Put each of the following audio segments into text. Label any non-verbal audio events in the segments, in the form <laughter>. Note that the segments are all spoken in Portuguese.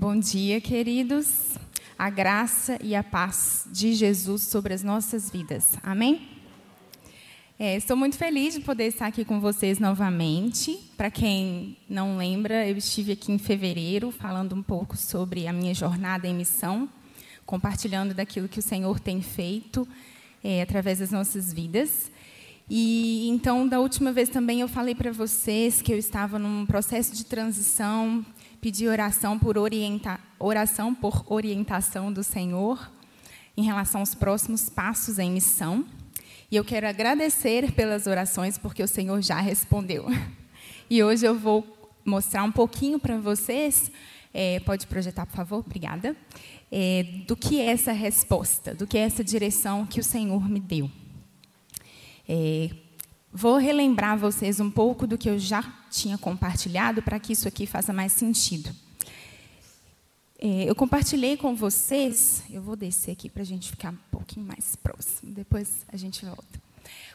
Bom dia, queridos. A graça e a paz de Jesus sobre as nossas vidas. Amém? É, estou muito feliz de poder estar aqui com vocês novamente. Para quem não lembra, eu estive aqui em fevereiro falando um pouco sobre a minha jornada em missão, compartilhando daquilo que o Senhor tem feito é, através das nossas vidas. E então, da última vez também eu falei para vocês que eu estava num processo de transição, pedi oração por orienta, oração por orientação do Senhor em relação aos próximos passos em missão. E eu quero agradecer pelas orações, porque o Senhor já respondeu. E hoje eu vou mostrar um pouquinho para vocês. É, pode projetar, por favor? Obrigada. É, do que é essa resposta, do que é essa direção que o Senhor me deu. É, vou relembrar vocês um pouco do que eu já tinha compartilhado para que isso aqui faça mais sentido. É, eu compartilhei com vocês, eu vou descer aqui para a gente ficar um pouquinho mais próximo, depois a gente volta.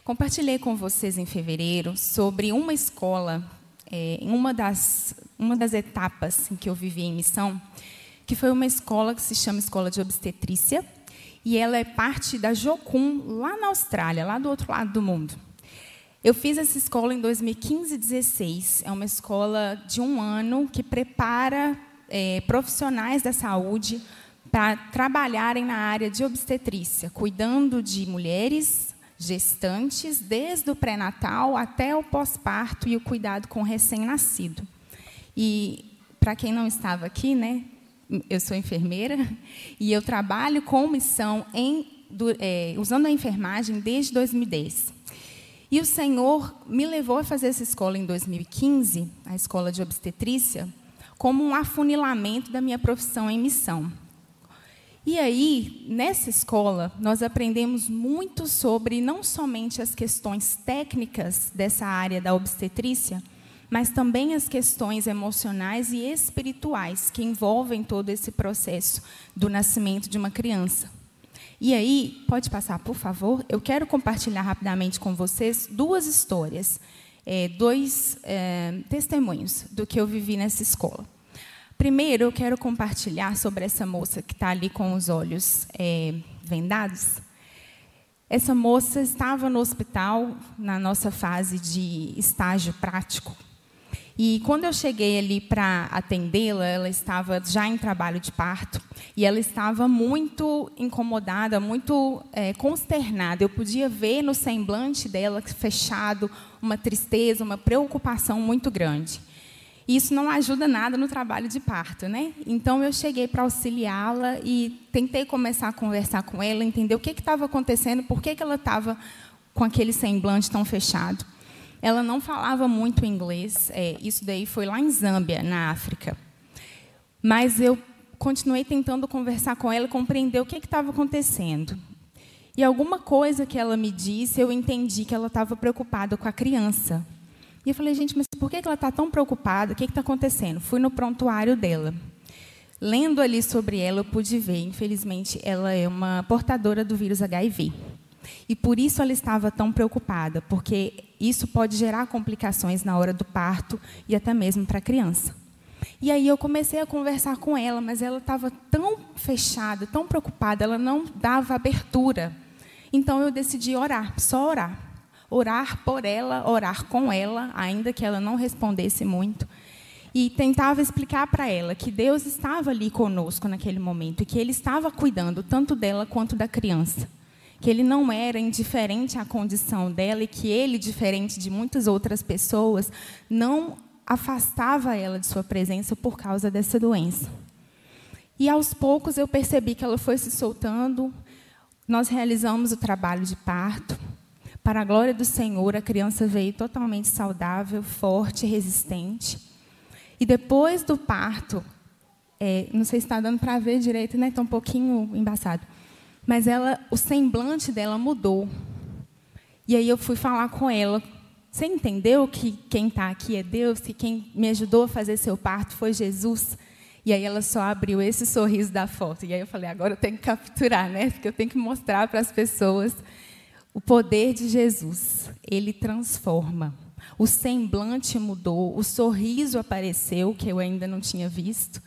Compartilhei com vocês em fevereiro sobre uma escola, é, em uma das, uma das etapas em que eu vivi em missão, que foi uma escola que se chama Escola de Obstetrícia, e ela é parte da Jocum, lá na Austrália, lá do outro lado do mundo. Eu fiz essa escola em 2015 e 2016. É uma escola de um ano que prepara é, profissionais da saúde para trabalharem na área de obstetrícia, cuidando de mulheres gestantes, desde o pré-natal até o pós-parto e o cuidado com o recém-nascido. E, para quem não estava aqui, né, eu sou enfermeira <laughs> e eu trabalho com missão em, do, é, usando a enfermagem desde 2010. E o Senhor me levou a fazer essa escola em 2015, a escola de obstetrícia, como um afunilamento da minha profissão em missão. E aí, nessa escola, nós aprendemos muito sobre não somente as questões técnicas dessa área da obstetrícia, mas também as questões emocionais e espirituais que envolvem todo esse processo do nascimento de uma criança. E aí, pode passar, por favor? Eu quero compartilhar rapidamente com vocês duas histórias, é, dois é, testemunhos do que eu vivi nessa escola. Primeiro, eu quero compartilhar sobre essa moça que está ali com os olhos é, vendados. Essa moça estava no hospital na nossa fase de estágio prático. E quando eu cheguei ali para atendê-la, ela estava já em trabalho de parto e ela estava muito incomodada, muito é, consternada. Eu podia ver no semblante dela fechado uma tristeza, uma preocupação muito grande. Isso não ajuda nada no trabalho de parto, né? Então eu cheguei para auxiliá-la e tentei começar a conversar com ela, entender o que estava acontecendo, por que, que ela estava com aquele semblante tão fechado. Ela não falava muito inglês, é, isso daí foi lá em Zâmbia, na África. Mas eu continuei tentando conversar com ela, compreender o que estava acontecendo. E alguma coisa que ela me disse, eu entendi que ela estava preocupada com a criança. E eu falei, gente, mas por que ela está tão preocupada? O que está acontecendo? Fui no prontuário dela. Lendo ali sobre ela, eu pude ver, infelizmente, ela é uma portadora do vírus HIV. E por isso ela estava tão preocupada, porque isso pode gerar complicações na hora do parto e até mesmo para a criança. E aí eu comecei a conversar com ela, mas ela estava tão fechada, tão preocupada, ela não dava abertura. Então eu decidi orar, só orar orar por ela, orar com ela, ainda que ela não respondesse muito. E tentava explicar para ela que Deus estava ali conosco naquele momento e que Ele estava cuidando tanto dela quanto da criança. Que Ele não era indiferente à condição dela e que Ele, diferente de muitas outras pessoas, não afastava ela de Sua presença por causa dessa doença. E aos poucos eu percebi que ela foi se soltando. Nós realizamos o trabalho de parto. Para a glória do Senhor, a criança veio totalmente saudável, forte, resistente. E depois do parto, é, não sei se está dando para ver direito, né? Está um pouquinho embaçado. Mas ela, o semblante dela mudou. E aí eu fui falar com ela. Você entendeu que quem está aqui é Deus, que quem me ajudou a fazer seu parto foi Jesus? E aí ela só abriu esse sorriso da foto. E aí eu falei, agora eu tenho que capturar, né? Porque eu tenho que mostrar para as pessoas o poder de Jesus, ele transforma. O semblante mudou, o sorriso apareceu, que eu ainda não tinha visto.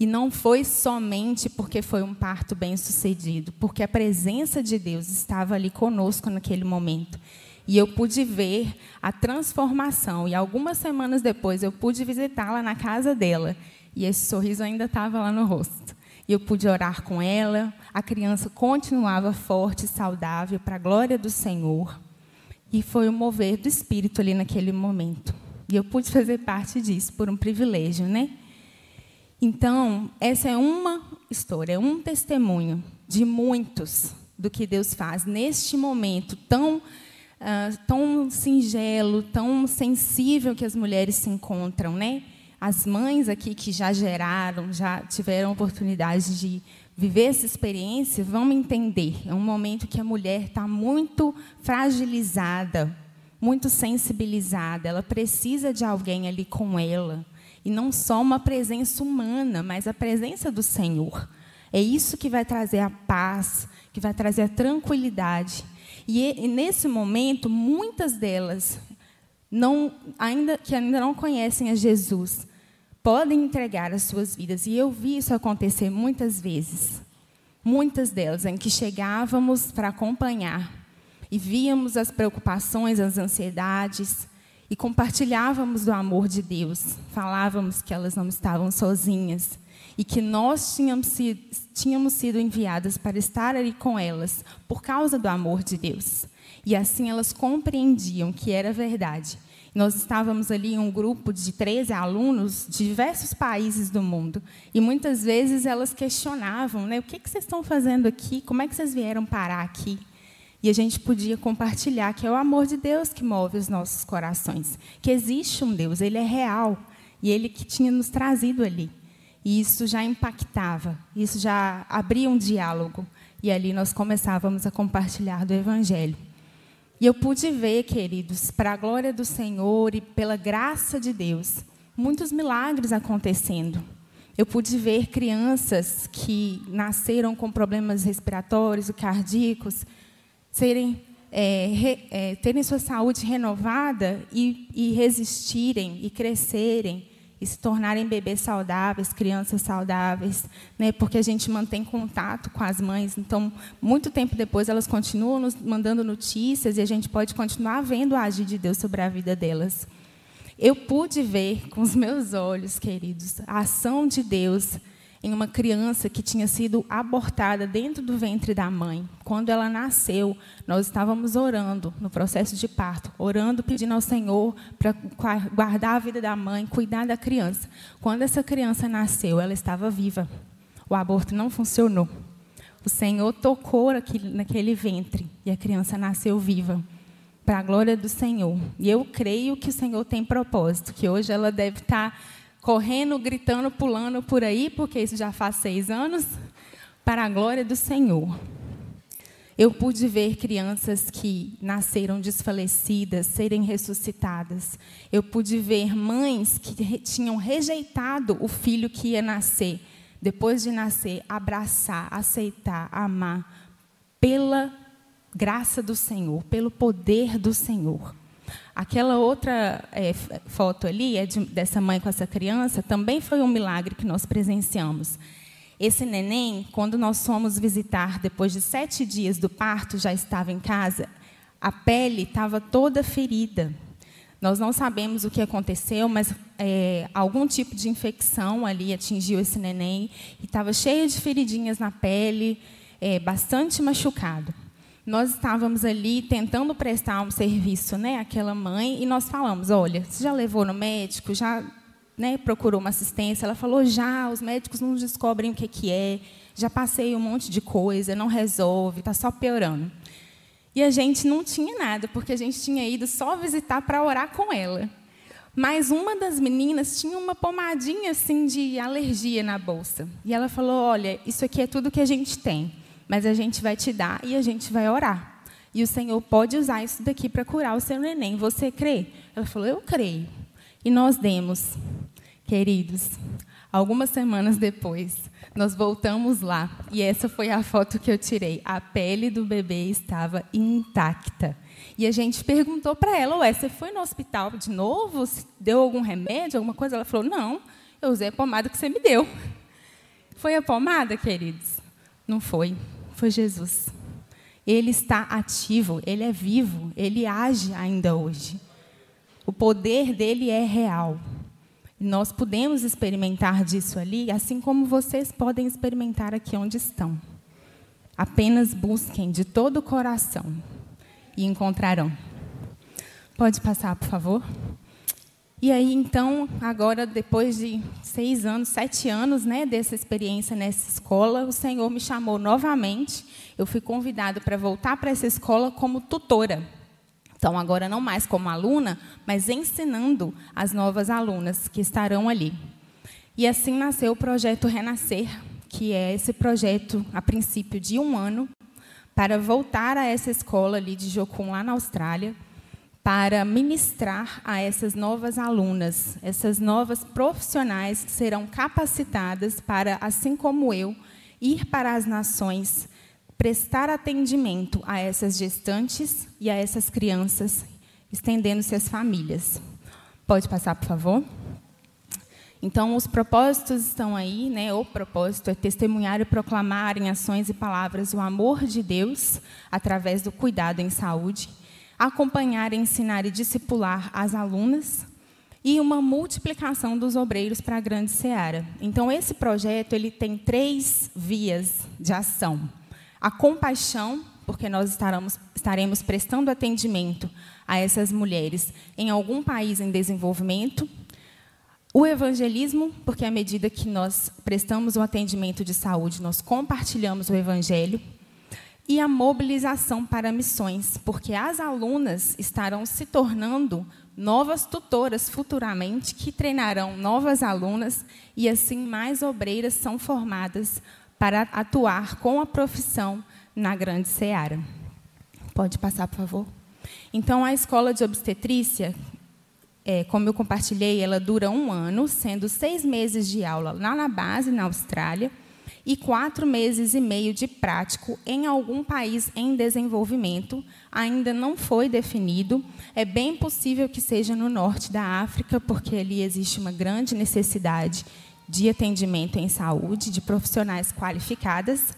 E não foi somente porque foi um parto bem sucedido, porque a presença de Deus estava ali conosco naquele momento. E eu pude ver a transformação. E algumas semanas depois eu pude visitá-la na casa dela. E esse sorriso ainda estava lá no rosto. E eu pude orar com ela. A criança continuava forte e saudável para a glória do Senhor. E foi o mover do Espírito ali naquele momento. E eu pude fazer parte disso por um privilégio, né? Então, essa é uma história, um testemunho de muitos do que Deus faz neste momento tão, uh, tão singelo, tão sensível que as mulheres se encontram, né? As mães aqui que já geraram, já tiveram oportunidade de viver essa experiência, vão entender. É um momento que a mulher está muito fragilizada, muito sensibilizada. Ela precisa de alguém ali com ela. E não só uma presença humana, mas a presença do Senhor. É isso que vai trazer a paz, que vai trazer a tranquilidade. E, nesse momento, muitas delas, não, ainda, que ainda não conhecem a Jesus, podem entregar as suas vidas. E eu vi isso acontecer muitas vezes. Muitas delas, em que chegávamos para acompanhar e víamos as preocupações, as ansiedades, e compartilhávamos do amor de Deus. Falávamos que elas não estavam sozinhas e que nós tínhamos sido, tínhamos sido enviadas para estar ali com elas por causa do amor de Deus. E assim elas compreendiam que era verdade nós estávamos ali em um grupo de 13 alunos de diversos países do mundo. E muitas vezes elas questionavam, né, o que, que vocês estão fazendo aqui? Como é que vocês vieram parar aqui? E a gente podia compartilhar que é o amor de Deus que move os nossos corações. Que existe um Deus, ele é real. E ele que tinha nos trazido ali. E isso já impactava, isso já abria um diálogo. E ali nós começávamos a compartilhar do Evangelho. E eu pude ver, queridos, para a glória do Senhor e pela graça de Deus, muitos milagres acontecendo. Eu pude ver crianças que nasceram com problemas respiratórios, cardíacos, serem, é, re, é, terem sua saúde renovada e, e resistirem e crescerem e se tornarem bebês saudáveis, crianças saudáveis, né? porque a gente mantém contato com as mães. Então, muito tempo depois, elas continuam nos mandando notícias e a gente pode continuar vendo a agir de Deus sobre a vida delas. Eu pude ver com os meus olhos, queridos, a ação de Deus em uma criança que tinha sido abortada dentro do ventre da mãe. Quando ela nasceu, nós estávamos orando no processo de parto, orando, pedindo ao Senhor para guardar a vida da mãe, cuidar da criança. Quando essa criança nasceu, ela estava viva. O aborto não funcionou. O Senhor tocou naquele ventre e a criança nasceu viva. Para a glória do Senhor. E eu creio que o Senhor tem propósito, que hoje ela deve estar correndo, gritando, pulando por aí, porque isso já faz seis anos, para a glória do Senhor. Eu pude ver crianças que nasceram desfalecidas serem ressuscitadas. Eu pude ver mães que tinham rejeitado o filho que ia nascer. Depois de nascer, abraçar, aceitar, amar, pela graça do Senhor, pelo poder do Senhor. Aquela outra é, foto ali, é de, dessa mãe com essa criança, também foi um milagre que nós presenciamos. Esse neném, quando nós fomos visitar, depois de sete dias do parto, já estava em casa, a pele estava toda ferida. Nós não sabemos o que aconteceu, mas é, algum tipo de infecção ali atingiu esse neném e estava cheio de feridinhas na pele, é, bastante machucado nós estávamos ali tentando prestar um serviço né, àquela mãe e nós falamos, olha, você já levou no médico, já né, procurou uma assistência? Ela falou, já, os médicos não descobrem o que, que é, já passei um monte de coisa, não resolve, está só piorando. E a gente não tinha nada, porque a gente tinha ido só visitar para orar com ela. Mas uma das meninas tinha uma pomadinha assim de alergia na bolsa. E ela falou: Olha, isso aqui é tudo que a gente tem mas a gente vai te dar e a gente vai orar. E o Senhor pode usar isso daqui para curar o seu neném. Você crê? Ela falou: Eu creio. E nós demos, queridos, algumas semanas depois, nós voltamos lá e essa foi a foto que eu tirei. A pele do bebê estava intacta. E a gente perguntou para ela: Ué, você foi no hospital de novo? Deu algum remédio, alguma coisa? Ela falou: Não, eu usei a pomada que você me deu. Foi a pomada, queridos? Não foi. Foi Jesus. Ele está ativo, ele é vivo, ele age ainda hoje. O poder dele é real. Nós podemos experimentar disso ali, assim como vocês podem experimentar aqui onde estão. Apenas busquem de todo o coração e encontrarão. Pode passar, por favor? E aí, então, agora, depois de seis anos, sete anos né, dessa experiência nessa escola, o Senhor me chamou novamente. Eu fui convidada para voltar para essa escola como tutora. Então, agora não mais como aluna, mas ensinando as novas alunas que estarão ali. E assim nasceu o projeto Renascer, que é esse projeto, a princípio, de um ano, para voltar a essa escola ali de Jocum, lá na Austrália, para ministrar a essas novas alunas, essas novas profissionais que serão capacitadas para, assim como eu, ir para as nações, prestar atendimento a essas gestantes e a essas crianças, estendendo-se às famílias. Pode passar, por favor? Então, os propósitos estão aí, né? O propósito é testemunhar e proclamar em ações e palavras o amor de Deus através do cuidado em saúde, acompanhar, ensinar e discipular as alunas e uma multiplicação dos obreiros para a grande seara. Então, esse projeto ele tem três vias de ação: a compaixão, porque nós estaremos, estaremos prestando atendimento a essas mulheres em algum país em desenvolvimento o evangelismo, porque à medida que nós prestamos o atendimento de saúde, nós compartilhamos o evangelho. E a mobilização para missões, porque as alunas estarão se tornando novas tutoras futuramente, que treinarão novas alunas e assim mais obreiras são formadas para atuar com a profissão na grande seara. Pode passar, por favor. Então, a escola de obstetrícia, é, como eu compartilhei, ela dura um ano, sendo seis meses de aula lá na base, na Austrália, e quatro meses e meio de prático em algum país em desenvolvimento. Ainda não foi definido. É bem possível que seja no norte da África, porque ali existe uma grande necessidade de atendimento em saúde, de profissionais qualificadas.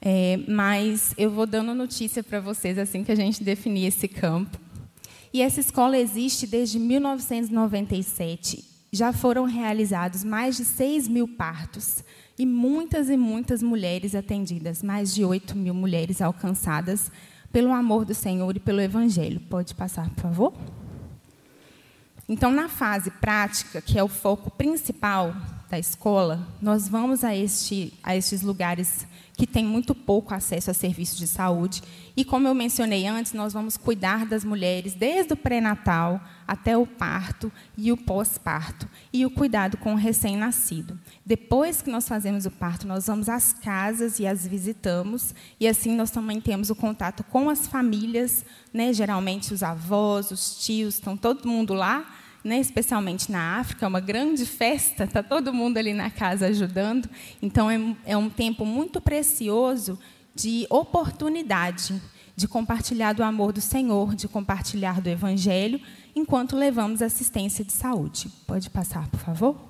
É, mas eu vou dando notícia para vocês assim que a gente definir esse campo. E essa escola existe desde 1997. Já foram realizados mais de 6 mil partos e muitas e muitas mulheres atendidas, mais de 8 mil mulheres alcançadas pelo amor do Senhor e pelo Evangelho. Pode passar, por favor? Então, na fase prática, que é o foco principal da escola, nós vamos a, este, a estes lugares que têm muito pouco acesso a serviços de saúde. E, como eu mencionei antes, nós vamos cuidar das mulheres desde o pré-natal até o parto e o pós-parto, e o cuidado com o recém-nascido. Depois que nós fazemos o parto, nós vamos às casas e as visitamos, e assim nós também temos o contato com as famílias, né? geralmente os avós, os tios, estão todo mundo lá né, especialmente na África, é uma grande festa, está todo mundo ali na casa ajudando. Então, é, é um tempo muito precioso de oportunidade de compartilhar do amor do Senhor, de compartilhar do Evangelho, enquanto levamos assistência de saúde. Pode passar, por favor?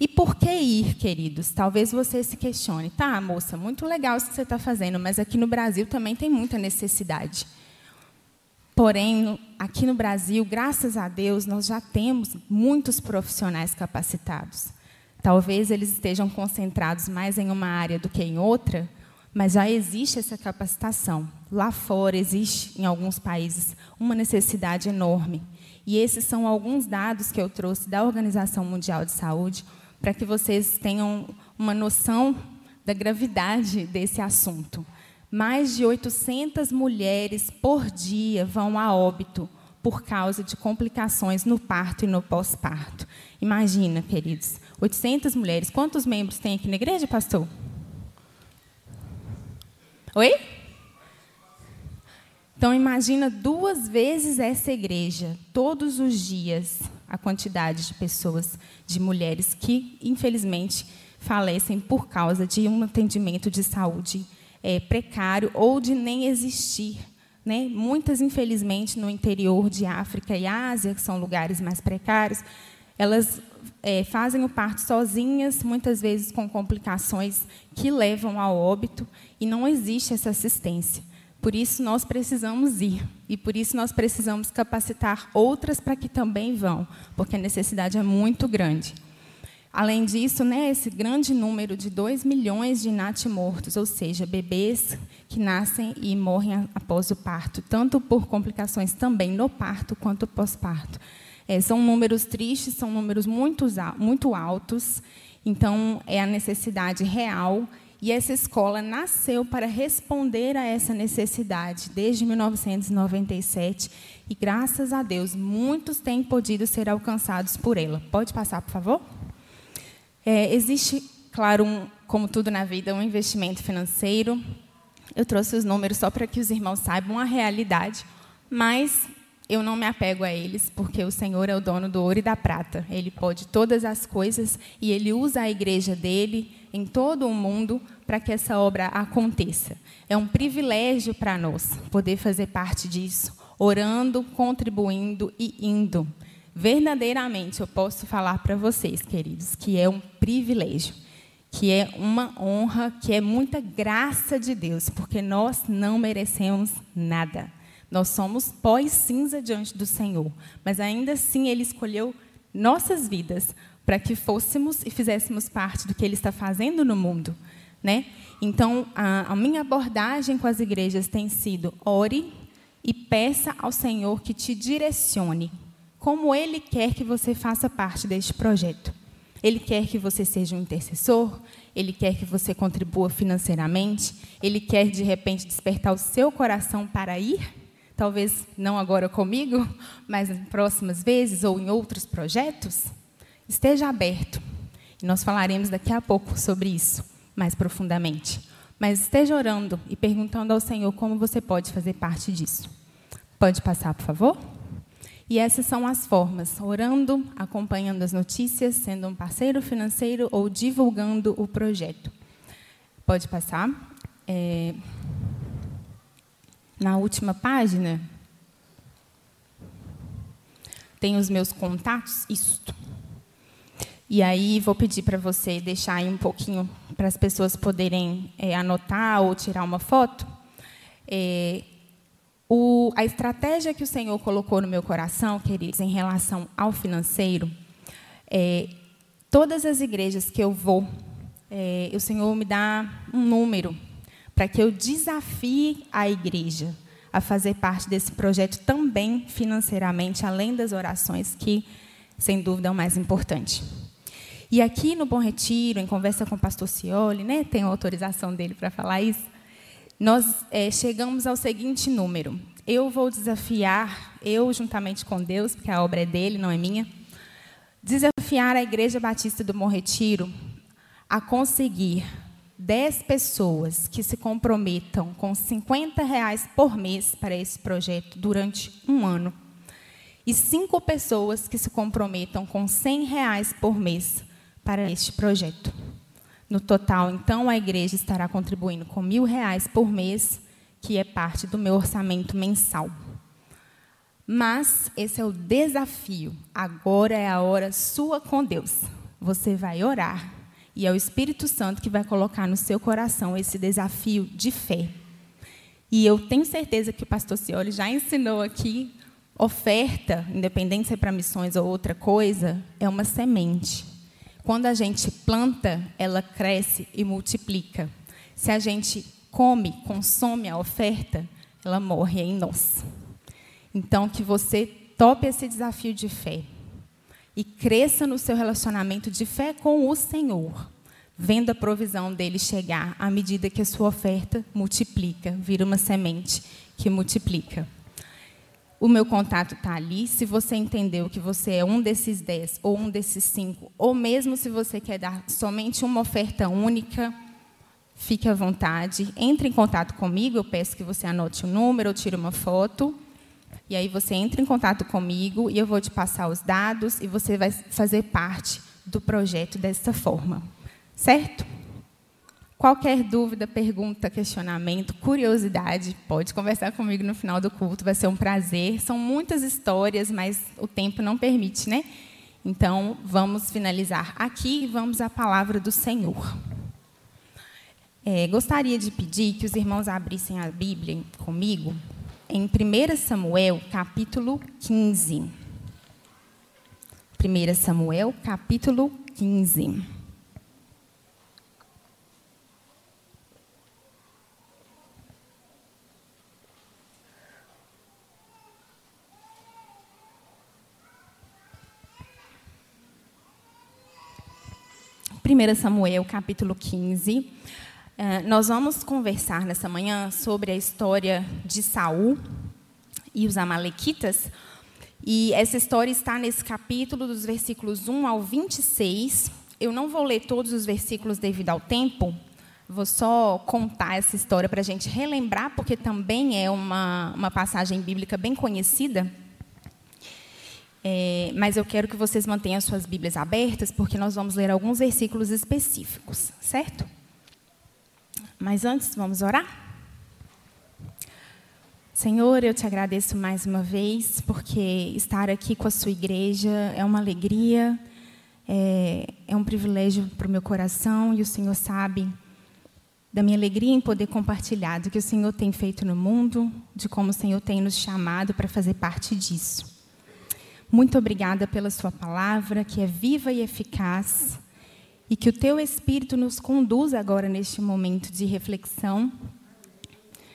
E por que ir, queridos? Talvez você se questione. Tá, moça, muito legal isso que você está fazendo, mas aqui no Brasil também tem muita necessidade. Porém, aqui no Brasil, graças a Deus, nós já temos muitos profissionais capacitados. Talvez eles estejam concentrados mais em uma área do que em outra, mas já existe essa capacitação. Lá fora existe, em alguns países, uma necessidade enorme. E esses são alguns dados que eu trouxe da Organização Mundial de Saúde para que vocês tenham uma noção da gravidade desse assunto mais de 800 mulheres por dia vão a óbito por causa de complicações no parto e no pós-parto. Imagina, queridos, 800 mulheres. Quantos membros tem aqui na igreja, pastor? Oi? Então imagina duas vezes essa igreja, todos os dias, a quantidade de pessoas, de mulheres que, infelizmente, falecem por causa de um atendimento de saúde é, precário ou de nem existir. Né? Muitas, infelizmente, no interior de África e Ásia, que são lugares mais precários, elas é, fazem o parto sozinhas, muitas vezes com complicações que levam ao óbito, e não existe essa assistência. Por isso nós precisamos ir e por isso nós precisamos capacitar outras para que também vão, porque a necessidade é muito grande. Além disso, né, esse grande número de 2 milhões de natimortos, ou seja, bebês que nascem e morrem após o parto, tanto por complicações também no parto quanto pós-parto. É, são números tristes, são números muito, muito altos, então é a necessidade real. E essa escola nasceu para responder a essa necessidade desde 1997 e, graças a Deus, muitos têm podido ser alcançados por ela. Pode passar, por favor? É, existe, claro, um, como tudo na vida, um investimento financeiro. Eu trouxe os números só para que os irmãos saibam a realidade, mas eu não me apego a eles, porque o Senhor é o dono do ouro e da prata. Ele pode todas as coisas e ele usa a igreja dele em todo o mundo para que essa obra aconteça. É um privilégio para nós poder fazer parte disso, orando, contribuindo e indo verdadeiramente eu posso falar para vocês, queridos, que é um privilégio, que é uma honra, que é muita graça de Deus, porque nós não merecemos nada. Nós somos pós-cinza diante do Senhor, mas ainda assim Ele escolheu nossas vidas para que fôssemos e fizéssemos parte do que Ele está fazendo no mundo, né? Então, a, a minha abordagem com as igrejas tem sido ore e peça ao Senhor que te direcione, como Ele quer que você faça parte deste projeto. Ele quer que você seja um intercessor, Ele quer que você contribua financeiramente, Ele quer, de repente, despertar o seu coração para ir, talvez não agora comigo, <laughs> mas em próximas vezes ou em outros projetos. Esteja aberto. E nós falaremos daqui a pouco sobre isso, mais profundamente. Mas esteja orando e perguntando ao Senhor como você pode fazer parte disso. Pode passar, por favor? E essas são as formas: orando, acompanhando as notícias, sendo um parceiro financeiro ou divulgando o projeto. Pode passar. É... Na última página, tem os meus contatos, isto. E aí vou pedir para você deixar aí um pouquinho para as pessoas poderem é, anotar ou tirar uma foto. É, o, a estratégia que o Senhor colocou no meu coração, queridos, em relação ao financeiro, é, todas as igrejas que eu vou, é, o Senhor me dá um número para que eu desafie a igreja a fazer parte desse projeto também financeiramente, além das orações, que, sem dúvida, é o mais importante. E aqui no Bom Retiro, em conversa com o pastor Cioli, né, tenho autorização dele para falar isso, nós é, chegamos ao seguinte número. Eu vou desafiar, eu juntamente com Deus, porque a obra é dele, não é minha, desafiar a Igreja Batista do Bom Retiro a conseguir 10 pessoas que se comprometam com 50 reais por mês para esse projeto durante um ano. E cinco pessoas que se comprometam com 100 reais por mês para este projeto. No total, então, a igreja estará contribuindo com mil reais por mês, que é parte do meu orçamento mensal. Mas esse é o desafio. Agora é a hora sua com Deus. Você vai orar e é o Espírito Santo que vai colocar no seu coração esse desafio de fé. E eu tenho certeza que o pastor Cioli já ensinou aqui, oferta, independente se é para missões ou outra coisa, é uma semente. Quando a gente planta, ela cresce e multiplica. Se a gente come, consome a oferta, ela morre em nós. Então, que você tope esse desafio de fé e cresça no seu relacionamento de fé com o Senhor, vendo a provisão dele chegar à medida que a sua oferta multiplica, vira uma semente que multiplica. O meu contato está ali. Se você entendeu que você é um desses dez ou um desses cinco, ou mesmo se você quer dar somente uma oferta única, fique à vontade. Entre em contato comigo. Eu peço que você anote o número ou tire uma foto. E aí você entra em contato comigo e eu vou te passar os dados e você vai fazer parte do projeto dessa forma. Certo? Qualquer dúvida, pergunta, questionamento, curiosidade, pode conversar comigo no final do culto, vai ser um prazer. São muitas histórias, mas o tempo não permite, né? Então, vamos finalizar aqui e vamos à palavra do Senhor. É, gostaria de pedir que os irmãos abrissem a Bíblia comigo em 1 Samuel, capítulo 15. 1 Samuel, capítulo 15. 1 Samuel, capítulo 15. Eh, nós vamos conversar nessa manhã sobre a história de Saul e os amalequitas. E essa história está nesse capítulo, dos versículos 1 ao 26. Eu não vou ler todos os versículos devido ao tempo, vou só contar essa história para a gente relembrar, porque também é uma, uma passagem bíblica bem conhecida. É, mas eu quero que vocês mantenham suas Bíblias abertas, porque nós vamos ler alguns versículos específicos, certo? Mas antes, vamos orar? Senhor, eu te agradeço mais uma vez, porque estar aqui com a sua igreja é uma alegria, é, é um privilégio para o meu coração, e o Senhor sabe da minha alegria em poder compartilhar do que o Senhor tem feito no mundo, de como o Senhor tem nos chamado para fazer parte disso. Muito obrigada pela Sua palavra, que é viva e eficaz, e que o Teu Espírito nos conduza agora neste momento de reflexão,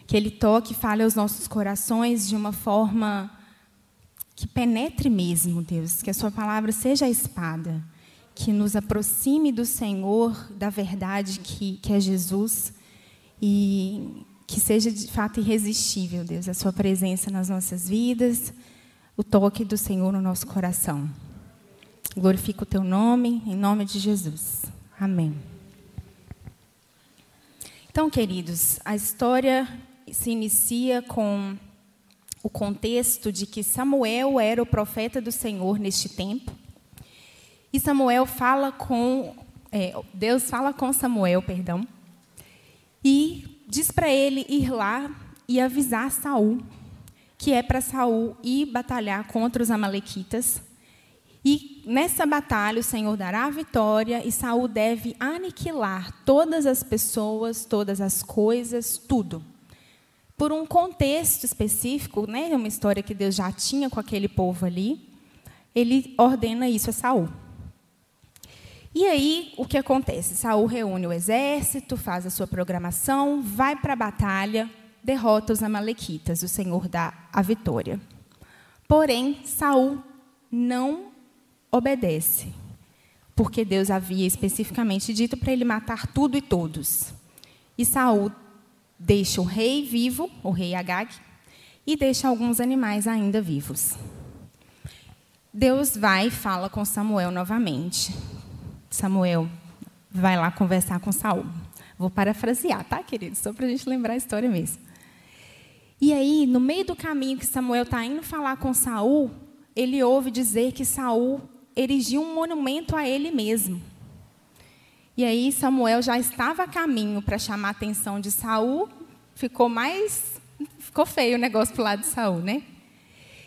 que Ele toque e fale aos nossos corações de uma forma que penetre mesmo, Deus, que a Sua palavra seja a espada, que nos aproxime do Senhor, da verdade que, que é Jesus, e que seja de fato irresistível, Deus, a Sua presença nas nossas vidas o toque do Senhor no nosso coração. Glorifico o teu nome, em nome de Jesus. Amém. Então, queridos, a história se inicia com o contexto de que Samuel era o profeta do Senhor neste tempo. E Samuel fala com. É, Deus fala com Samuel, perdão, e diz para ele ir lá e avisar Saul que é para Saul ir batalhar contra os amalequitas. E nessa batalha o Senhor dará a vitória e Saul deve aniquilar todas as pessoas, todas as coisas, tudo. Por um contexto específico, né, uma história que Deus já tinha com aquele povo ali, ele ordena isso a Saul. E aí, o que acontece? Saul reúne o exército, faz a sua programação, vai para a batalha, derrota os amalequitas, o Senhor dá a vitória. Porém, Saul não obedece, porque Deus havia especificamente dito para ele matar tudo e todos. E Saul deixa o rei vivo, o rei Agag, e deixa alguns animais ainda vivos. Deus vai e fala com Samuel novamente. Samuel vai lá conversar com Saul. Vou parafrasear, tá, querido? Só para a gente lembrar a história mesmo. E aí, no meio do caminho que Samuel está indo falar com Saul, ele ouve dizer que Saul erigiu um monumento a ele mesmo. E aí Samuel já estava a caminho para chamar a atenção de Saul, ficou mais ficou feio o negócio pro lado de Saul, né?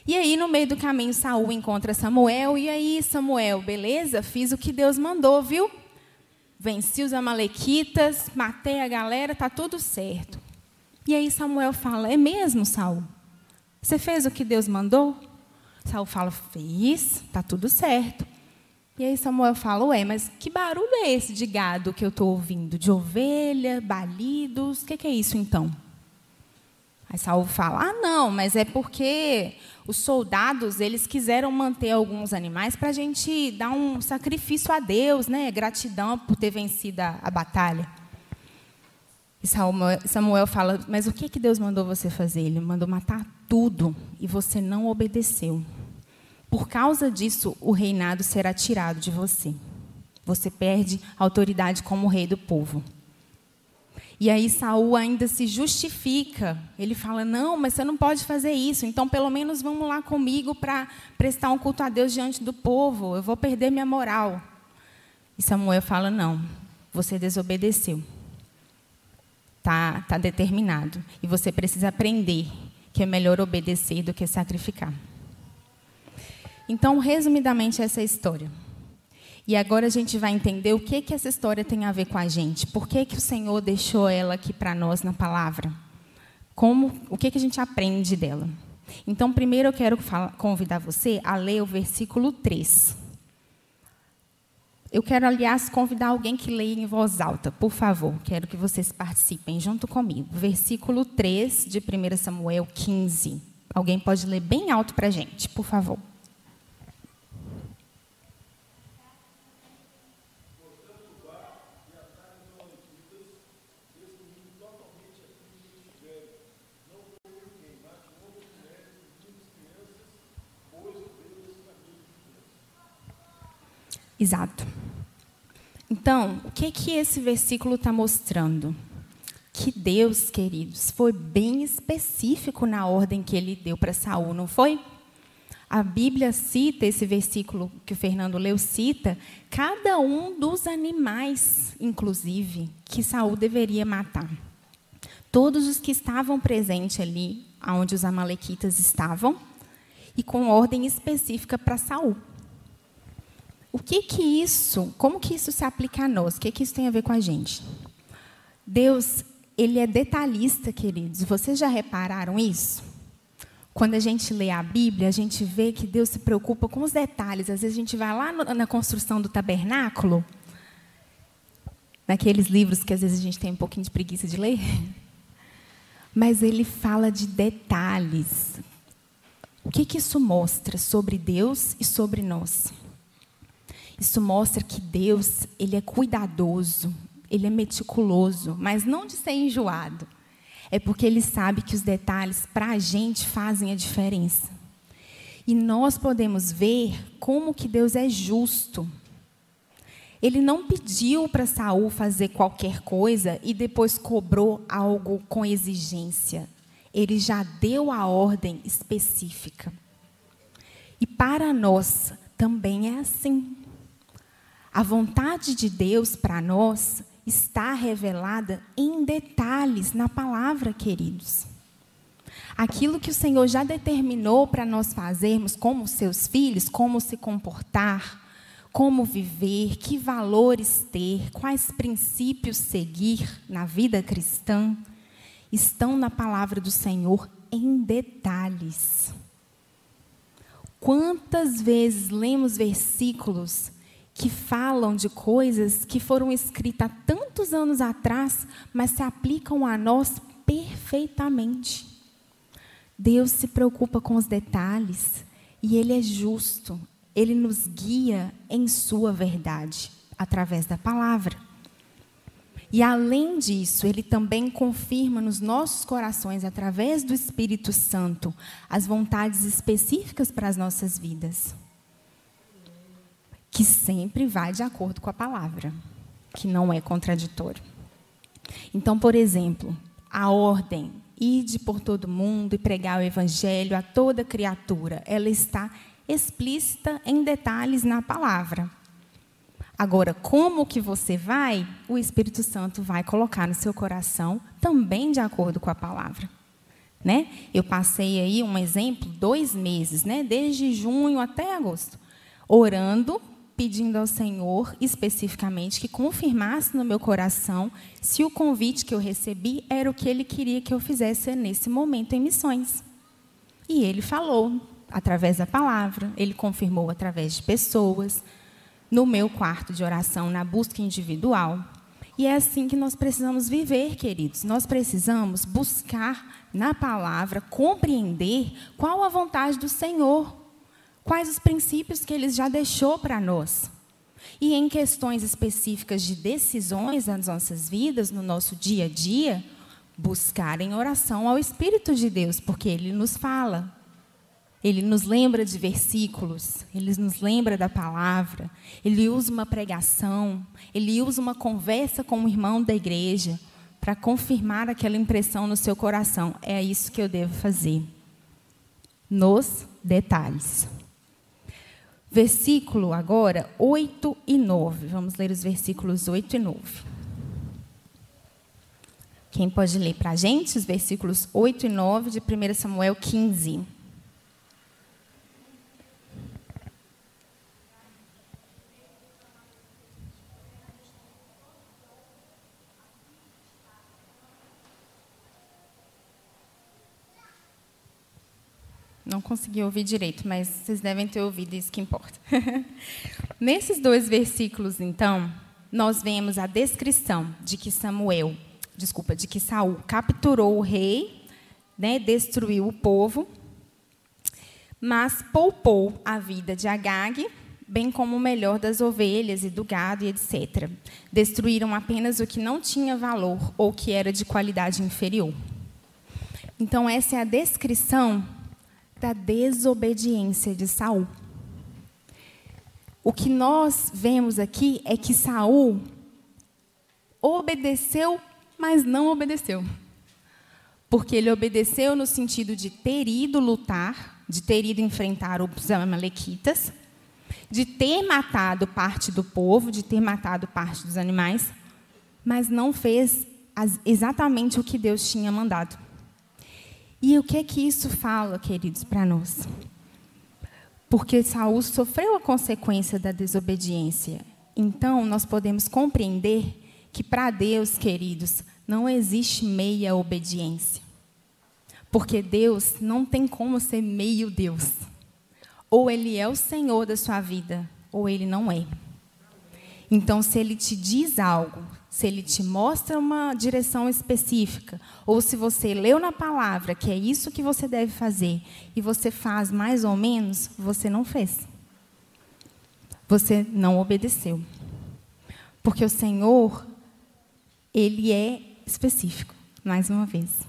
E aí no meio do caminho Saul encontra Samuel e aí Samuel, beleza? Fiz o que Deus mandou, viu? Venci os amalequitas, matei a galera, tá tudo certo. E aí Samuel fala: É mesmo, Saul? Você fez o que Deus mandou? Saul fala: Fiz, está tudo certo. E aí Samuel fala: Ué, mas que barulho é esse de gado que eu estou ouvindo? De ovelha, balidos? O que, que é isso então? Aí Saul fala: Ah, não, mas é porque os soldados eles quiseram manter alguns animais para a gente dar um sacrifício a Deus, né? Gratidão por ter vencido a, a batalha. E Samuel fala: Mas o que, que Deus mandou você fazer? Ele mandou matar tudo e você não obedeceu. Por causa disso, o reinado será tirado de você. Você perde autoridade como rei do povo. E aí Saul ainda se justifica. Ele fala: "Não, mas você não pode fazer isso. Então, pelo menos vamos lá comigo para prestar um culto a Deus diante do povo. Eu vou perder minha moral." E Samuel fala: "Não. Você desobedeceu está tá determinado. E você precisa aprender que é melhor obedecer do que sacrificar. Então, resumidamente, essa é a história. E agora a gente vai entender o que, que essa história tem a ver com a gente. Por que, que o Senhor deixou ela aqui para nós na palavra? Como, o que, que a gente aprende dela? Então, primeiro eu quero convidar você a ler o versículo 3. Eu quero, aliás, convidar alguém que leia em voz alta, por favor. Quero que vocês participem junto comigo. Versículo 3 de 1 Samuel 15. Alguém pode ler bem alto para a gente, por favor. Exato. Então, o que, que esse versículo está mostrando? Que Deus, queridos, foi bem específico na ordem que ele deu para Saul, não foi? A Bíblia cita esse versículo que o Fernando leu, cita cada um dos animais, inclusive, que Saul deveria matar. Todos os que estavam presentes ali, onde os amalequitas estavam, e com ordem específica para Saul. O que que isso, como que isso se aplica a nós? O que que isso tem a ver com a gente? Deus, ele é detalhista, queridos. Vocês já repararam isso? Quando a gente lê a Bíblia, a gente vê que Deus se preocupa com os detalhes. Às vezes a gente vai lá na construção do tabernáculo, naqueles livros que às vezes a gente tem um pouquinho de preguiça de ler, <laughs> mas ele fala de detalhes. O que, que isso mostra sobre Deus e sobre nós? Isso mostra que Deus, ele é cuidadoso, ele é meticuloso, mas não de ser enjoado. É porque ele sabe que os detalhes para a gente fazem a diferença. E nós podemos ver como que Deus é justo. Ele não pediu para Saul fazer qualquer coisa e depois cobrou algo com exigência. Ele já deu a ordem específica. E para nós também é assim. A vontade de Deus para nós está revelada em detalhes na palavra, queridos. Aquilo que o Senhor já determinou para nós fazermos como seus filhos, como se comportar, como viver, que valores ter, quais princípios seguir na vida cristã, estão na palavra do Senhor em detalhes. Quantas vezes lemos versículos que falam de coisas que foram escritas há tantos anos atrás, mas se aplicam a nós perfeitamente. Deus se preocupa com os detalhes e Ele é justo. Ele nos guia em Sua verdade, através da palavra. E além disso, Ele também confirma nos nossos corações, através do Espírito Santo, as vontades específicas para as nossas vidas que sempre vai de acordo com a palavra, que não é contraditório. Então, por exemplo, a ordem ide por todo mundo e pregar o evangelho a toda criatura, ela está explícita em detalhes na palavra. Agora, como que você vai, o Espírito Santo vai colocar no seu coração também de acordo com a palavra. Né? Eu passei aí um exemplo, dois meses, né? desde junho até agosto, orando pedindo ao Senhor especificamente que confirmasse no meu coração se o convite que eu recebi era o que ele queria que eu fizesse nesse momento em missões. E ele falou através da palavra, ele confirmou através de pessoas, no meu quarto de oração, na busca individual. E é assim que nós precisamos viver, queridos. Nós precisamos buscar na palavra, compreender qual a vontade do Senhor quais os princípios que ele já deixou para nós. E em questões específicas de decisões nas nossas vidas, no nosso dia a dia, buscar em oração ao Espírito de Deus, porque ele nos fala. Ele nos lembra de versículos, ele nos lembra da palavra, ele usa uma pregação, ele usa uma conversa com um irmão da igreja para confirmar aquela impressão no seu coração. É isso que eu devo fazer. Nos detalhes. Versículo agora 8 e 9. Vamos ler os versículos 8 e 9. Quem pode ler para a gente os versículos 8 e 9 de 1 Samuel 15? Não consegui ouvir direito, mas vocês devem ter ouvido, isso que importa. <laughs> Nesses dois versículos, então, nós vemos a descrição de que Samuel, desculpa, de que Saul capturou o rei, né, destruiu o povo, mas poupou a vida de Agag, bem como o melhor das ovelhas e do gado e etc. Destruíram apenas o que não tinha valor ou que era de qualidade inferior. Então essa é a descrição da desobediência de Saul. O que nós vemos aqui é que Saul obedeceu, mas não obedeceu. Porque ele obedeceu no sentido de ter ido lutar, de ter ido enfrentar os amalequitas, de ter matado parte do povo, de ter matado parte dos animais, mas não fez exatamente o que Deus tinha mandado. E o que é que isso fala, queridos, para nós? Porque Saul sofreu a consequência da desobediência. Então, nós podemos compreender que para Deus, queridos, não existe meia obediência. Porque Deus não tem como ser meio Deus. Ou ele é o Senhor da sua vida, ou ele não é. Então, se ele te diz algo, se ele te mostra uma direção específica, ou se você leu na palavra que é isso que você deve fazer e você faz mais ou menos, você não fez. Você não obedeceu. Porque o Senhor, ele é específico, mais uma vez.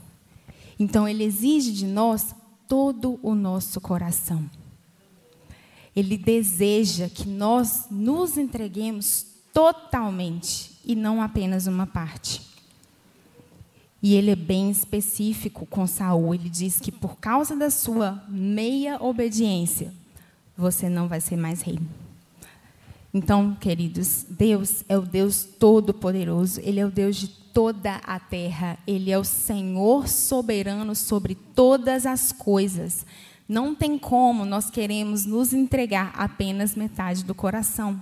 Então ele exige de nós todo o nosso coração. Ele deseja que nós nos entreguemos totalmente e não apenas uma parte. E ele é bem específico com Saul. Ele diz que por causa da sua meia obediência, você não vai ser mais rei. Então, queridos, Deus é o Deus todo-poderoso, Ele é o Deus de toda a terra, Ele é o Senhor soberano sobre todas as coisas. Não tem como nós queremos nos entregar apenas metade do coração.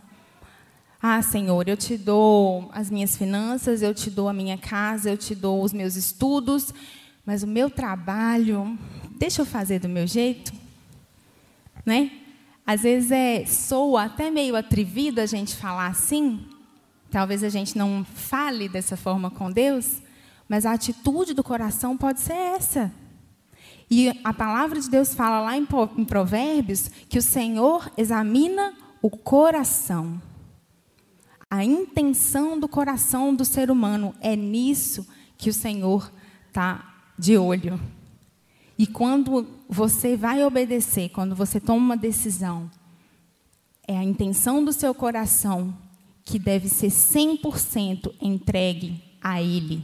Ah, Senhor, eu te dou as minhas finanças, eu te dou a minha casa, eu te dou os meus estudos, mas o meu trabalho, deixa eu fazer do meu jeito, né? Às vezes é soa até meio atrevido a gente falar assim. Talvez a gente não fale dessa forma com Deus, mas a atitude do coração pode ser essa. E a palavra de Deus fala lá em Provérbios que o Senhor examina o coração. A intenção do coração do ser humano é nisso que o Senhor está de olho. E quando você vai obedecer, quando você toma uma decisão, é a intenção do seu coração que deve ser 100% entregue a Ele.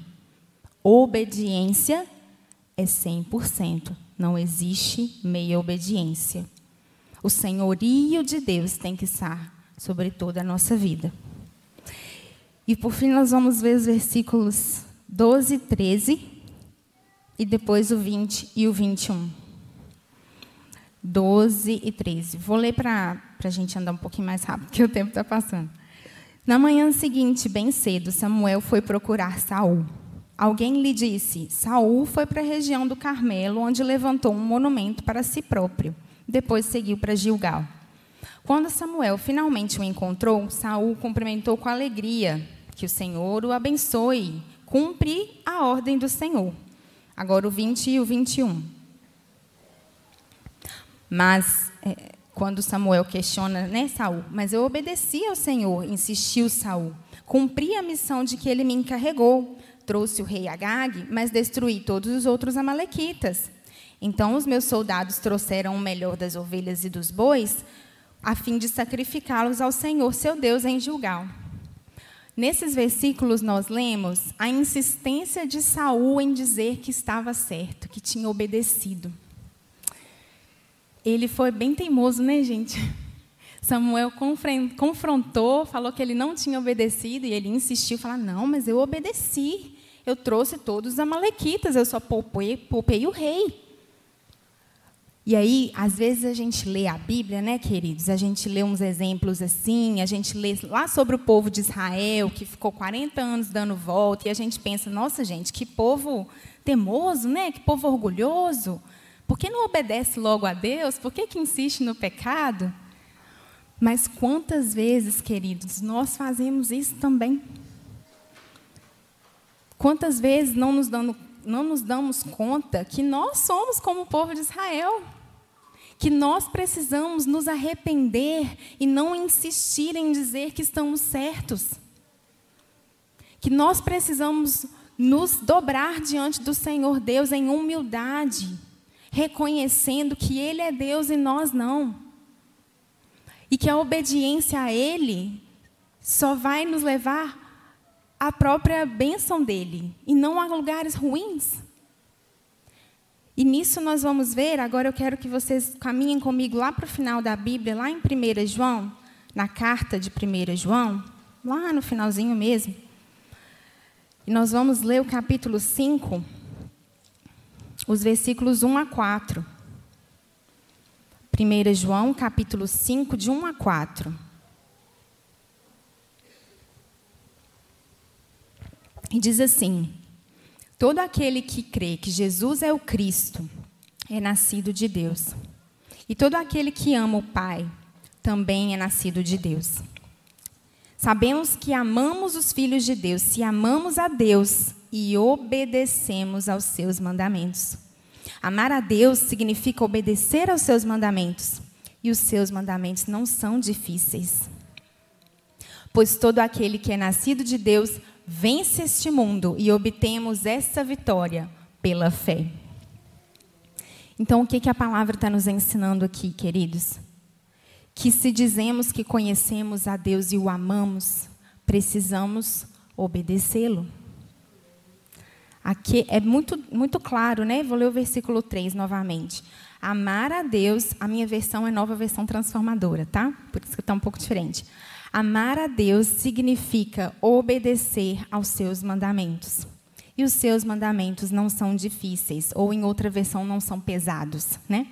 Obediência é 100%, não existe meia obediência. O senhorio de Deus tem que estar sobre toda a nossa vida. E por fim, nós vamos ver os versículos 12 e 13, e depois o 20 e o 21. 12 e 13. Vou ler para a gente andar um pouquinho mais rápido, porque o tempo está passando. Na manhã seguinte, bem cedo, Samuel foi procurar Saul. Alguém lhe disse: Saul foi para a região do Carmelo, onde levantou um monumento para si próprio. Depois seguiu para Gilgal. Quando Samuel finalmente o encontrou, Saul cumprimentou com alegria que o Senhor o abençoe. Cumpre a ordem do Senhor. Agora o 20 e o 21. Mas, é, quando Samuel questiona, né, Saul? Mas eu obedeci ao Senhor, insistiu Saul. Cumpri a missão de que ele me encarregou. Trouxe o rei Agag, mas destruí todos os outros amalequitas. Então os meus soldados trouxeram o melhor das ovelhas e dos bois, a fim de sacrificá-los ao Senhor, seu Deus, em Gilgal. Nesses versículos nós lemos a insistência de Saul em dizer que estava certo, que tinha obedecido. Ele foi bem teimoso, né, gente? <laughs> Samuel confrontou, falou que ele não tinha obedecido e ele insistiu, falou: "Não, mas eu obedeci. Eu trouxe todos os amalequitas, eu só poupei, poupei o rei." E aí, às vezes a gente lê a Bíblia, né, queridos? A gente lê uns exemplos assim, a gente lê lá sobre o povo de Israel, que ficou 40 anos dando volta, e a gente pensa, nossa, gente, que povo temoso, né? Que povo orgulhoso. Por que não obedece logo a Deus? Por que, que insiste no pecado? Mas quantas vezes, queridos, nós fazemos isso também? Quantas vezes não nos, dando, não nos damos conta que nós somos como o povo de Israel? Que nós precisamos nos arrepender e não insistir em dizer que estamos certos. Que nós precisamos nos dobrar diante do Senhor Deus em humildade, reconhecendo que Ele é Deus e nós não. E que a obediência a Ele só vai nos levar à própria bênção dele e não a lugares ruins. E nisso nós vamos ver, agora eu quero que vocês caminhem comigo lá para o final da Bíblia, lá em 1 João, na carta de 1 João, lá no finalzinho mesmo. E nós vamos ler o capítulo 5, os versículos 1 a 4. 1 João, capítulo 5, de 1 a 4. E diz assim: Todo aquele que crê que Jesus é o Cristo é nascido de Deus. E todo aquele que ama o Pai também é nascido de Deus. Sabemos que amamos os filhos de Deus se amamos a Deus e obedecemos aos seus mandamentos. Amar a Deus significa obedecer aos seus mandamentos, e os seus mandamentos não são difíceis. Pois todo aquele que é nascido de Deus vence este mundo e obtemos essa vitória pela fé. Então, o que, que a palavra está nos ensinando aqui, queridos? Que se dizemos que conhecemos a Deus e o amamos, precisamos obedecê-lo. Aqui é muito, muito claro, né? Vou ler o versículo 3 novamente. Amar a Deus, a minha versão é nova versão transformadora, tá? Por isso que está um pouco diferente. Amar a Deus significa obedecer aos seus mandamentos. E os seus mandamentos não são difíceis, ou em outra versão, não são pesados, né?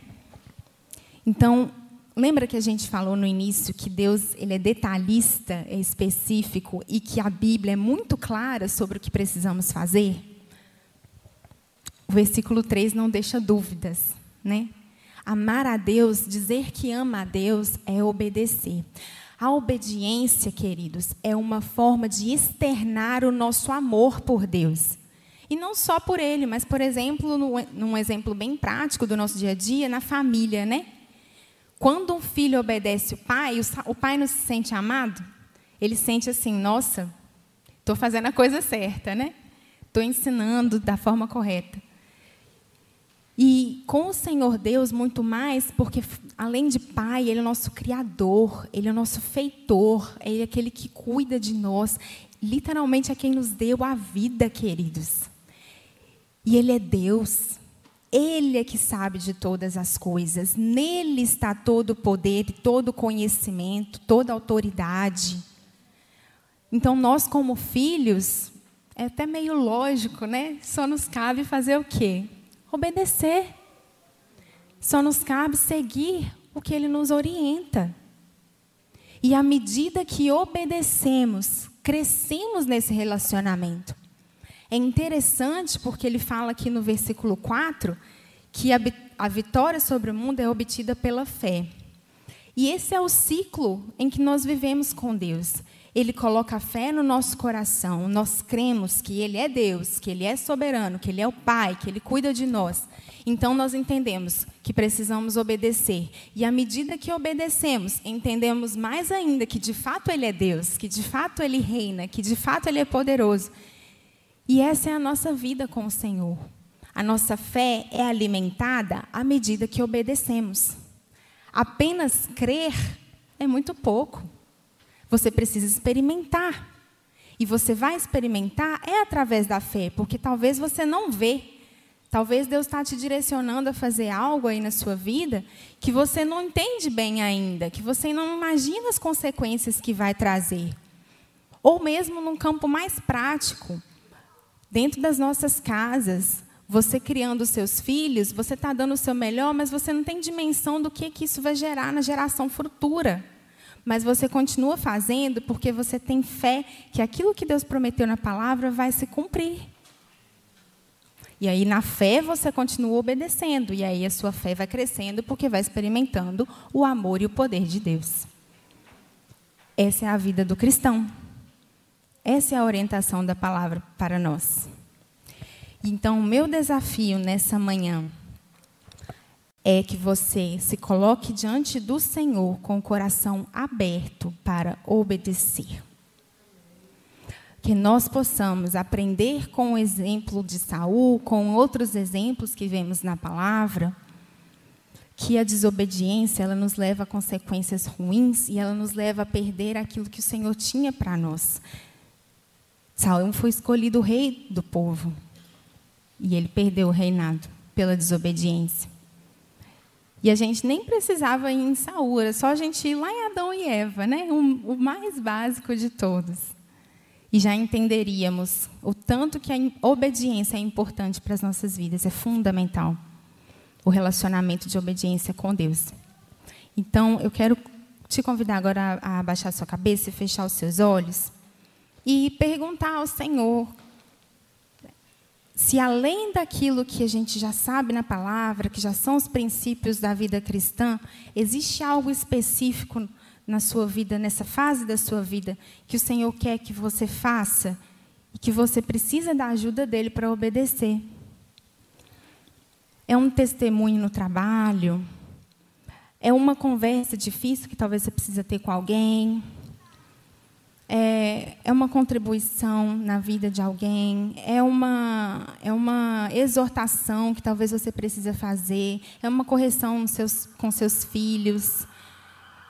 Então, lembra que a gente falou no início que Deus ele é detalhista, é específico e que a Bíblia é muito clara sobre o que precisamos fazer? O versículo 3 não deixa dúvidas, né? Amar a Deus, dizer que ama a Deus é obedecer. A obediência, queridos, é uma forma de externar o nosso amor por Deus. E não só por Ele, mas, por exemplo, num exemplo bem prático do nosso dia a dia, na família, né? Quando um filho obedece o pai, o pai não se sente amado? Ele sente assim, nossa, estou fazendo a coisa certa, né? Estou ensinando da forma correta. E com o Senhor Deus, muito mais, porque além de Pai, Ele é o nosso Criador, Ele é o nosso feitor, Ele é aquele que cuida de nós, literalmente é quem nos deu a vida, queridos. E Ele é Deus, Ele é que sabe de todas as coisas, nele está todo o poder, todo o conhecimento, toda a autoridade. Então, nós, como filhos, é até meio lógico, né? Só nos cabe fazer o quê? obedecer. Só nos cabe seguir o que ele nos orienta. E à medida que obedecemos, crescemos nesse relacionamento. É interessante porque ele fala aqui no versículo 4 que a, a vitória sobre o mundo é obtida pela fé. E esse é o ciclo em que nós vivemos com Deus. Ele coloca a fé no nosso coração. Nós cremos que Ele é Deus, que Ele é soberano, que Ele é o Pai, que Ele cuida de nós. Então nós entendemos que precisamos obedecer. E à medida que obedecemos, entendemos mais ainda que de fato Ele é Deus, que de fato Ele reina, que de fato Ele é poderoso. E essa é a nossa vida com o Senhor. A nossa fé é alimentada à medida que obedecemos. Apenas crer é muito pouco. Você precisa experimentar. E você vai experimentar é através da fé, porque talvez você não vê. Talvez Deus está te direcionando a fazer algo aí na sua vida que você não entende bem ainda, que você não imagina as consequências que vai trazer. Ou mesmo num campo mais prático, dentro das nossas casas, você criando seus filhos, você está dando o seu melhor, mas você não tem dimensão do que, que isso vai gerar na geração futura mas você continua fazendo porque você tem fé que aquilo que Deus prometeu na palavra vai se cumprir. E aí, na fé, você continua obedecendo. E aí, a sua fé vai crescendo porque vai experimentando o amor e o poder de Deus. Essa é a vida do cristão. Essa é a orientação da palavra para nós. Então, o meu desafio nessa manhã é que você se coloque diante do Senhor com o coração aberto para obedecer que nós possamos aprender com o exemplo de Saul, com outros exemplos que vemos na palavra, que a desobediência ela nos leva a consequências ruins e ela nos leva a perder aquilo que o Senhor tinha para nós. Saul foi escolhido rei do povo e ele perdeu o reinado pela desobediência. E a gente nem precisava ir em Saul, era só a gente ir lá em Adão e Eva, né? o, o mais básico de todos e já entenderíamos o tanto que a obediência é importante para as nossas vidas, é fundamental o relacionamento de obediência com Deus. Então, eu quero te convidar agora a abaixar sua cabeça e fechar os seus olhos e perguntar ao Senhor se além daquilo que a gente já sabe na palavra, que já são os princípios da vida cristã, existe algo específico na sua vida, nessa fase da sua vida, que o Senhor quer que você faça e que você precisa da ajuda dele para obedecer. É um testemunho no trabalho, é uma conversa difícil que talvez você precisa ter com alguém, é, é uma contribuição na vida de alguém, é uma, é uma exortação que talvez você precisa fazer, é uma correção seus, com seus filhos,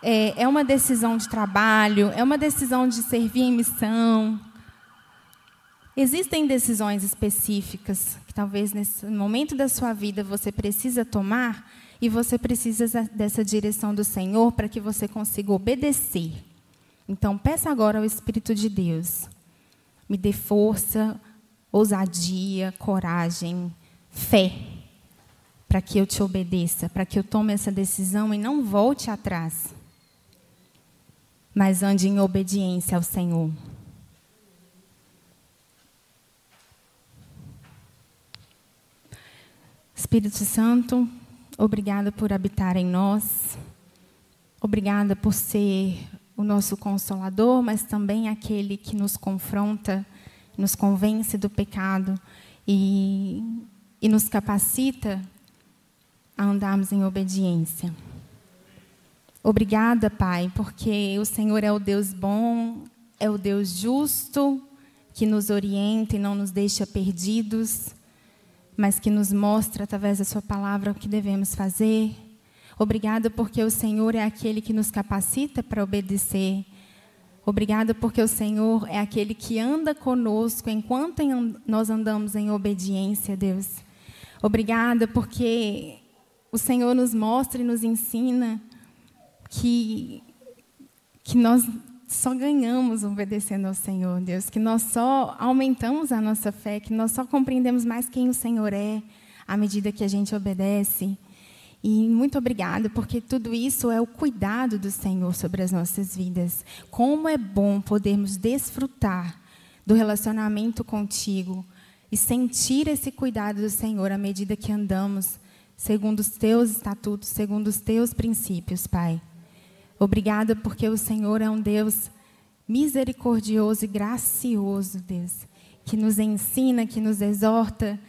é, é uma decisão de trabalho, é uma decisão de servir em missão. Existem decisões específicas que talvez nesse momento da sua vida você precisa tomar e você precisa dessa direção do Senhor para que você consiga obedecer. Então, peça agora ao Espírito de Deus. Me dê força, ousadia, coragem, fé, para que eu te obedeça, para que eu tome essa decisão e não volte atrás mas ande em obediência ao Senhor. Espírito Santo, obrigada por habitar em nós. Obrigada por ser o nosso consolador, mas também aquele que nos confronta, nos convence do pecado e, e nos capacita a andarmos em obediência. Obrigada, Pai, porque o Senhor é o Deus bom, é o Deus justo, que nos orienta e não nos deixa perdidos, mas que nos mostra através da Sua palavra o que devemos fazer. Obrigada porque o Senhor é aquele que nos capacita para obedecer. Obrigada porque o Senhor é aquele que anda conosco enquanto nós andamos em obediência, Deus. Obrigada porque o Senhor nos mostra e nos ensina que, que nós só ganhamos obedecendo ao Senhor, Deus, que nós só aumentamos a nossa fé, que nós só compreendemos mais quem o Senhor é à medida que a gente obedece. E muito obrigada, porque tudo isso é o cuidado do Senhor sobre as nossas vidas. Como é bom podermos desfrutar do relacionamento contigo e sentir esse cuidado do Senhor à medida que andamos segundo os teus estatutos, segundo os teus princípios, Pai. Obrigada porque o Senhor é um Deus misericordioso e gracioso, Deus, que nos ensina, que nos exorta,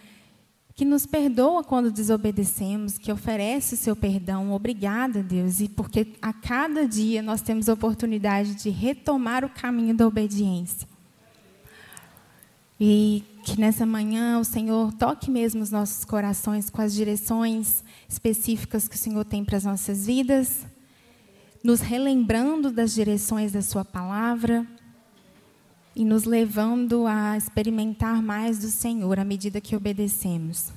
que nos perdoa quando desobedecemos, que oferece o seu perdão. Obrigada, Deus, e porque a cada dia nós temos a oportunidade de retomar o caminho da obediência. E que nessa manhã o Senhor toque mesmo os nossos corações com as direções específicas que o Senhor tem para as nossas vidas nos relembrando das direções da Sua palavra e nos levando a experimentar mais do Senhor à medida que obedecemos.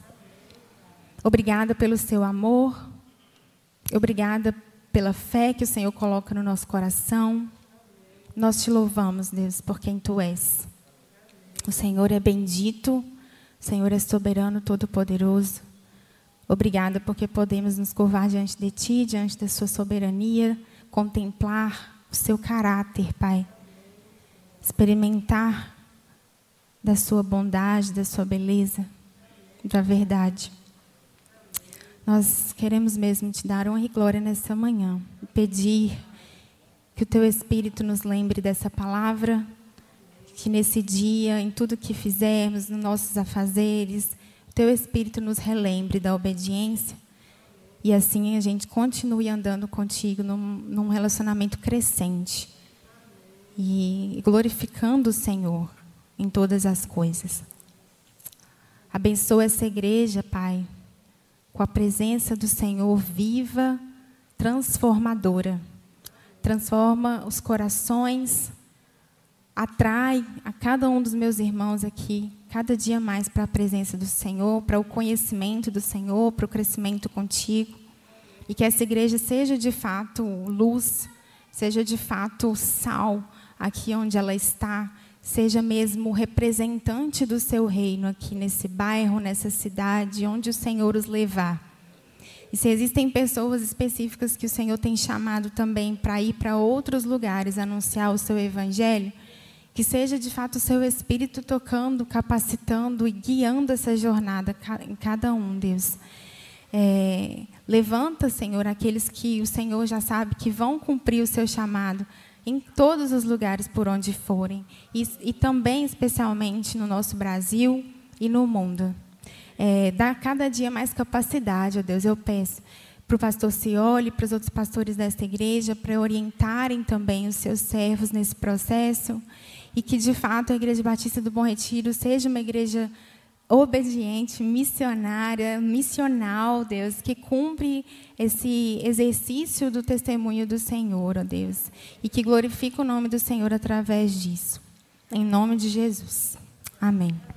Obrigada pelo Seu amor, obrigada pela fé que o Senhor coloca no nosso coração. Nós te louvamos, Deus, por quem Tu és. O Senhor é bendito, o Senhor é soberano, todo-poderoso. Obrigada porque podemos nos curvar diante de Ti, diante da Sua soberania contemplar o seu caráter, Pai. Experimentar da sua bondade, da sua beleza, da verdade. Nós queremos mesmo te dar honra e glória nessa manhã, pedir que o teu Espírito nos lembre dessa palavra, que nesse dia, em tudo que fizermos, nos nossos afazeres, o teu Espírito nos relembre da obediência e assim a gente continue andando contigo num, num relacionamento crescente e glorificando o Senhor em todas as coisas. Abençoa essa igreja, Pai, com a presença do Senhor viva, transformadora. Transforma os corações, atrai a cada um dos meus irmãos aqui, cada dia mais para a presença do Senhor, para o conhecimento do Senhor, para o crescimento contigo. E que essa igreja seja de fato luz, seja de fato sal aqui onde ela está, seja mesmo representante do seu reino aqui nesse bairro, nessa cidade, onde o Senhor os levar. E se existem pessoas específicas que o Senhor tem chamado também para ir para outros lugares anunciar o seu evangelho, que seja de fato o seu espírito tocando, capacitando e guiando essa jornada em cada um, Deus. É, levanta, Senhor, aqueles que o Senhor já sabe que vão cumprir o seu chamado em todos os lugares por onde forem, e, e também, especialmente, no nosso Brasil e no mundo. É, dá cada dia mais capacidade, ó Deus, eu peço para o pastor Cioli, para os outros pastores desta igreja, para orientarem também os seus servos nesse processo e que, de fato, a Igreja Batista do Bom Retiro seja uma igreja obediente, missionária, missional, Deus, que cumpre esse exercício do testemunho do Senhor, ó Deus, e que glorifica o nome do Senhor através disso. Em nome de Jesus. Amém.